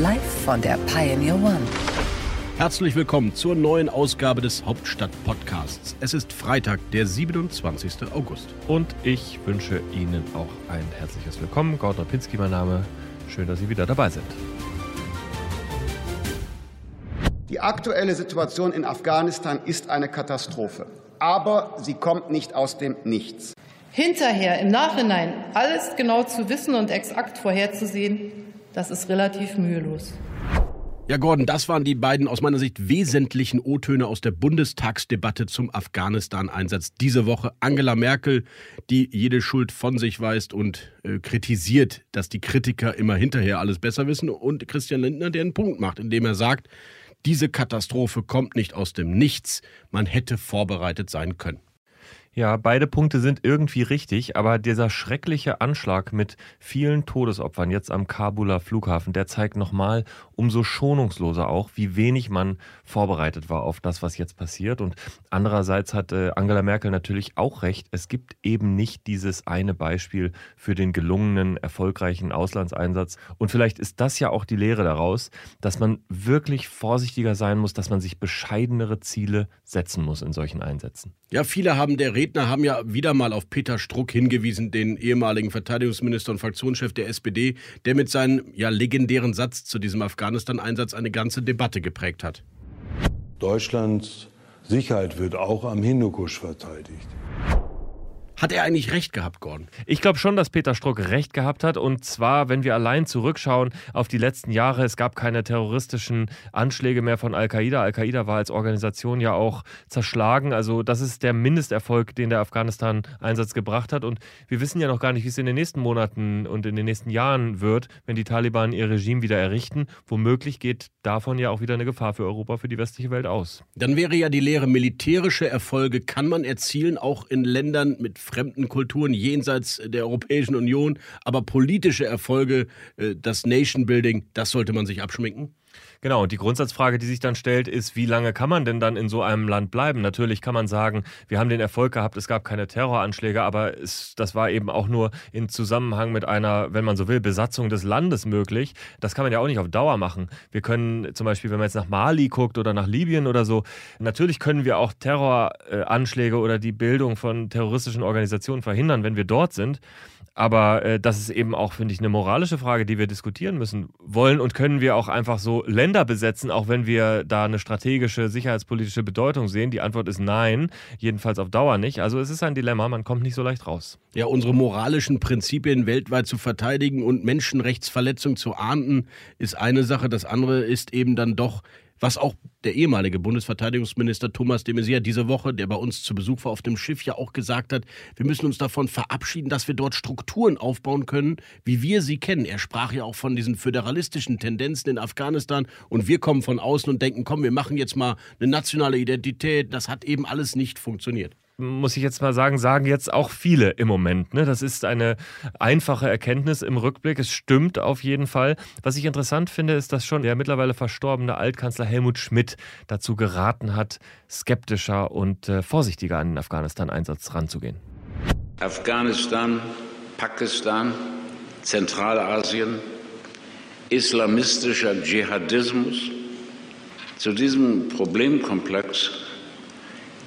Live von der Pioneer One. Herzlich willkommen zur neuen Ausgabe des Hauptstadt-Podcasts. Es ist Freitag, der 27. August. Und ich wünsche Ihnen auch ein herzliches Willkommen. Gordon Ripinski, mein Name. Schön, dass Sie wieder dabei sind. Die aktuelle Situation in Afghanistan ist eine Katastrophe. Aber sie kommt nicht aus dem Nichts. Hinterher, im Nachhinein, alles genau zu wissen und exakt vorherzusehen, das ist relativ mühelos. Ja, Gordon, das waren die beiden aus meiner Sicht wesentlichen O-Töne aus der Bundestagsdebatte zum Afghanistan-Einsatz diese Woche. Angela Merkel, die jede Schuld von sich weist und äh, kritisiert, dass die Kritiker immer hinterher alles besser wissen. Und Christian Lindner, der einen Punkt macht, indem er sagt, diese Katastrophe kommt nicht aus dem Nichts. Man hätte vorbereitet sein können. Ja, beide Punkte sind irgendwie richtig, aber dieser schreckliche Anschlag mit vielen Todesopfern jetzt am Kabuler Flughafen, der zeigt nochmal umso schonungsloser auch, wie wenig man vorbereitet war auf das, was jetzt passiert. Und andererseits hat äh, Angela Merkel natürlich auch recht, es gibt eben nicht dieses eine Beispiel für den gelungenen, erfolgreichen Auslandseinsatz. Und vielleicht ist das ja auch die Lehre daraus, dass man wirklich vorsichtiger sein muss, dass man sich bescheidenere Ziele setzen muss in solchen Einsätzen. Ja, viele haben der Redner haben ja wieder mal auf Peter Struck hingewiesen, den ehemaligen Verteidigungsminister und Fraktionschef der SPD, der mit seinem ja legendären Satz zu diesem Afghanistan-Einsatz eine ganze Debatte geprägt hat. Deutschlands Sicherheit wird auch am Hindukusch verteidigt. Hat er eigentlich recht gehabt, Gordon? Ich glaube schon, dass Peter Struck recht gehabt hat. Und zwar, wenn wir allein zurückschauen auf die letzten Jahre, es gab keine terroristischen Anschläge mehr von Al-Qaida. Al-Qaida war als Organisation ja auch zerschlagen. Also das ist der Mindesterfolg, den der Afghanistan-Einsatz gebracht hat. Und wir wissen ja noch gar nicht, wie es in den nächsten Monaten und in den nächsten Jahren wird, wenn die Taliban ihr Regime wieder errichten. Womöglich geht davon ja auch wieder eine Gefahr für Europa, für die westliche Welt aus. Dann wäre ja die Lehre, militärische Erfolge kann man erzielen, auch in Ländern mit fremden Kulturen jenseits der Europäischen Union. Aber politische Erfolge, äh, das Nation Building, das sollte man sich abschminken. Genau, und die Grundsatzfrage, die sich dann stellt, ist, wie lange kann man denn dann in so einem Land bleiben? Natürlich kann man sagen, wir haben den Erfolg gehabt, es gab keine Terroranschläge, aber es, das war eben auch nur in Zusammenhang mit einer, wenn man so will, Besatzung des Landes möglich. Das kann man ja auch nicht auf Dauer machen. Wir können zum Beispiel, wenn man jetzt nach Mali guckt oder nach Libyen oder so, natürlich können wir auch Terroranschläge oder die Bildung von terroristischen Organisationen verhindern, wenn wir dort sind. Aber äh, das ist eben auch, finde ich, eine moralische Frage, die wir diskutieren müssen. Wollen und können wir auch einfach so Länder besetzen, auch wenn wir da eine strategische, sicherheitspolitische Bedeutung sehen? Die Antwort ist nein, jedenfalls auf Dauer nicht. Also es ist ein Dilemma, man kommt nicht so leicht raus. Ja, unsere moralischen Prinzipien weltweit zu verteidigen und Menschenrechtsverletzungen zu ahnden, ist eine Sache. Das andere ist eben dann doch was auch der ehemalige Bundesverteidigungsminister Thomas de Maizière diese Woche, der bei uns zu Besuch war auf dem Schiff, ja auch gesagt hat, wir müssen uns davon verabschieden, dass wir dort Strukturen aufbauen können, wie wir sie kennen. Er sprach ja auch von diesen föderalistischen Tendenzen in Afghanistan und wir kommen von außen und denken, komm, wir machen jetzt mal eine nationale Identität. Das hat eben alles nicht funktioniert muss ich jetzt mal sagen, sagen jetzt auch viele im Moment. Ne? Das ist eine einfache Erkenntnis im Rückblick. Es stimmt auf jeden Fall. Was ich interessant finde, ist, dass schon der mittlerweile verstorbene Altkanzler Helmut Schmidt dazu geraten hat, skeptischer und äh, vorsichtiger an den Afghanistan-Einsatz ranzugehen. Afghanistan, Pakistan, Zentralasien, islamistischer Dschihadismus. Zu diesem Problemkomplex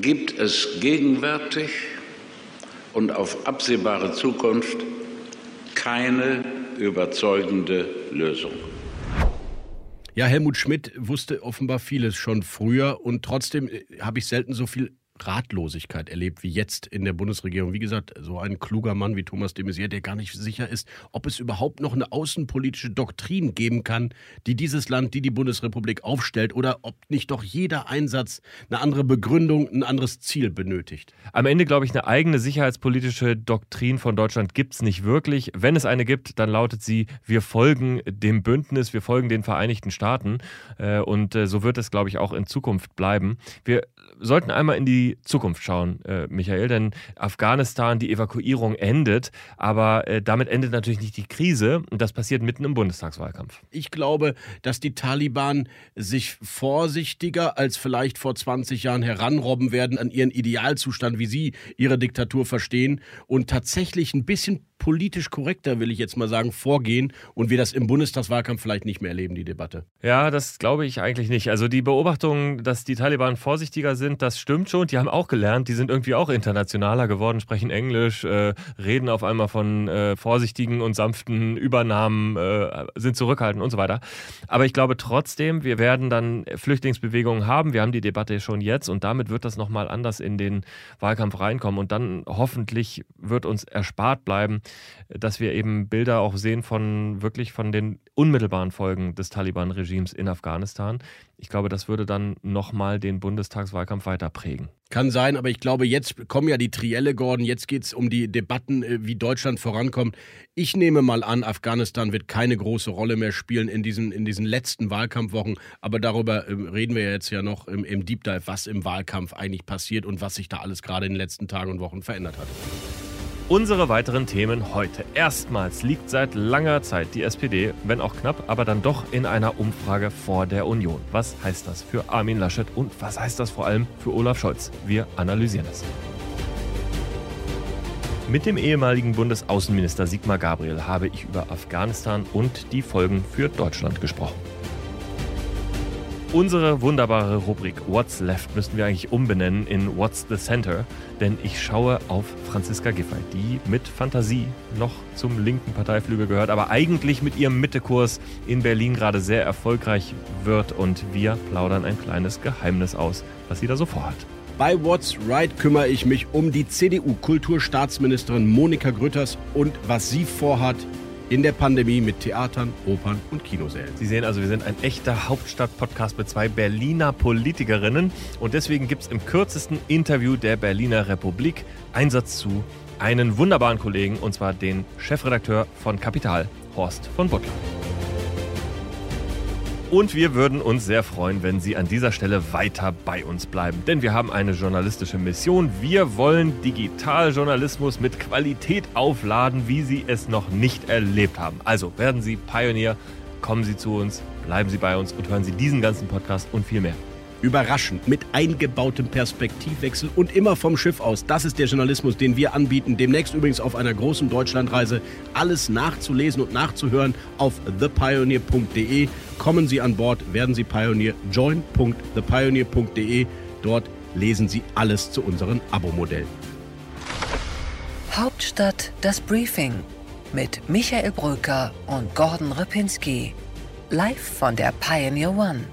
gibt es gegenwärtig und auf absehbare Zukunft keine überzeugende Lösung. Ja, Helmut Schmidt wusste offenbar vieles schon früher und trotzdem äh, habe ich selten so viel Ratlosigkeit erlebt wie jetzt in der Bundesregierung. Wie gesagt, so ein kluger Mann wie Thomas de Maizière, der gar nicht sicher ist, ob es überhaupt noch eine außenpolitische Doktrin geben kann, die dieses Land, die die Bundesrepublik aufstellt, oder ob nicht doch jeder Einsatz eine andere Begründung, ein anderes Ziel benötigt. Am Ende glaube ich, eine eigene sicherheitspolitische Doktrin von Deutschland gibt es nicht wirklich. Wenn es eine gibt, dann lautet sie, wir folgen dem Bündnis, wir folgen den Vereinigten Staaten. Äh, und äh, so wird es, glaube ich, auch in Zukunft bleiben. Wir sollten einmal in die Zukunft schauen, äh, Michael, denn Afghanistan, die Evakuierung endet, aber äh, damit endet natürlich nicht die Krise und das passiert mitten im Bundestagswahlkampf. Ich glaube, dass die Taliban sich vorsichtiger als vielleicht vor 20 Jahren heranrobben werden an ihren Idealzustand, wie sie ihre Diktatur verstehen und tatsächlich ein bisschen politisch korrekter, will ich jetzt mal sagen, vorgehen und wir das im Bundestagswahlkampf vielleicht nicht mehr erleben, die Debatte. Ja, das glaube ich eigentlich nicht. Also die Beobachtung, dass die Taliban vorsichtiger sind, das stimmt schon. Die haben auch gelernt, die sind irgendwie auch internationaler geworden, sprechen Englisch, äh, reden auf einmal von äh, vorsichtigen und sanften Übernahmen, äh, sind zurückhaltend und so weiter. Aber ich glaube trotzdem, wir werden dann Flüchtlingsbewegungen haben. Wir haben die Debatte schon jetzt und damit wird das nochmal anders in den Wahlkampf reinkommen und dann hoffentlich wird uns erspart bleiben, dass wir eben Bilder auch sehen von wirklich von den unmittelbaren Folgen des Taliban-Regimes in Afghanistan. Ich glaube, das würde dann nochmal den Bundestagswahlkampf weiter prägen. Kann sein, aber ich glaube, jetzt kommen ja die Trielle, Gordon. Jetzt geht es um die Debatten, äh, wie Deutschland vorankommt. Ich nehme mal an, Afghanistan wird keine große Rolle mehr spielen in diesen, in diesen letzten Wahlkampfwochen. Aber darüber ähm, reden wir jetzt ja noch im, im Deep Dive, was im Wahlkampf eigentlich passiert und was sich da alles gerade in den letzten Tagen und Wochen verändert hat. Unsere weiteren Themen heute. Erstmals liegt seit langer Zeit die SPD, wenn auch knapp, aber dann doch in einer Umfrage vor der Union. Was heißt das für Armin Laschet und was heißt das vor allem für Olaf Scholz? Wir analysieren es. Mit dem ehemaligen Bundesaußenminister Sigmar Gabriel habe ich über Afghanistan und die Folgen für Deutschland gesprochen. Unsere wunderbare Rubrik What's Left müssten wir eigentlich umbenennen in What's the Center, denn ich schaue auf Franziska Giffey, die mit Fantasie noch zum linken Parteiflügel gehört, aber eigentlich mit ihrem Mittekurs in Berlin gerade sehr erfolgreich wird und wir plaudern ein kleines Geheimnis aus, was sie da so vorhat. Bei What's Right kümmere ich mich um die CDU-Kulturstaatsministerin Monika Grütters und was sie vorhat in der Pandemie mit Theatern, Opern und Kinosälen. Sie sehen also, wir sind ein echter Hauptstadt-Podcast mit zwei Berliner Politikerinnen und deswegen gibt es im kürzesten Interview der Berliner Republik Einsatz zu einen wunderbaren Kollegen und zwar den Chefredakteur von Kapital, Horst von Butler. Und wir würden uns sehr freuen, wenn Sie an dieser Stelle weiter bei uns bleiben. Denn wir haben eine journalistische Mission. Wir wollen Digitaljournalismus mit Qualität aufladen, wie Sie es noch nicht erlebt haben. Also werden Sie Pionier, kommen Sie zu uns, bleiben Sie bei uns und hören Sie diesen ganzen Podcast und viel mehr. Überraschend, mit eingebautem Perspektivwechsel und immer vom Schiff aus. Das ist der Journalismus, den wir anbieten. Demnächst übrigens auf einer großen Deutschlandreise. Alles nachzulesen und nachzuhören auf thepioneer.de. Kommen Sie an Bord, werden Sie Pionier. join.thepioneer.de. Dort lesen Sie alles zu unseren Abo-Modellen. Hauptstadt das Briefing mit Michael Brücker und Gordon Ripinski. Live von der Pioneer One.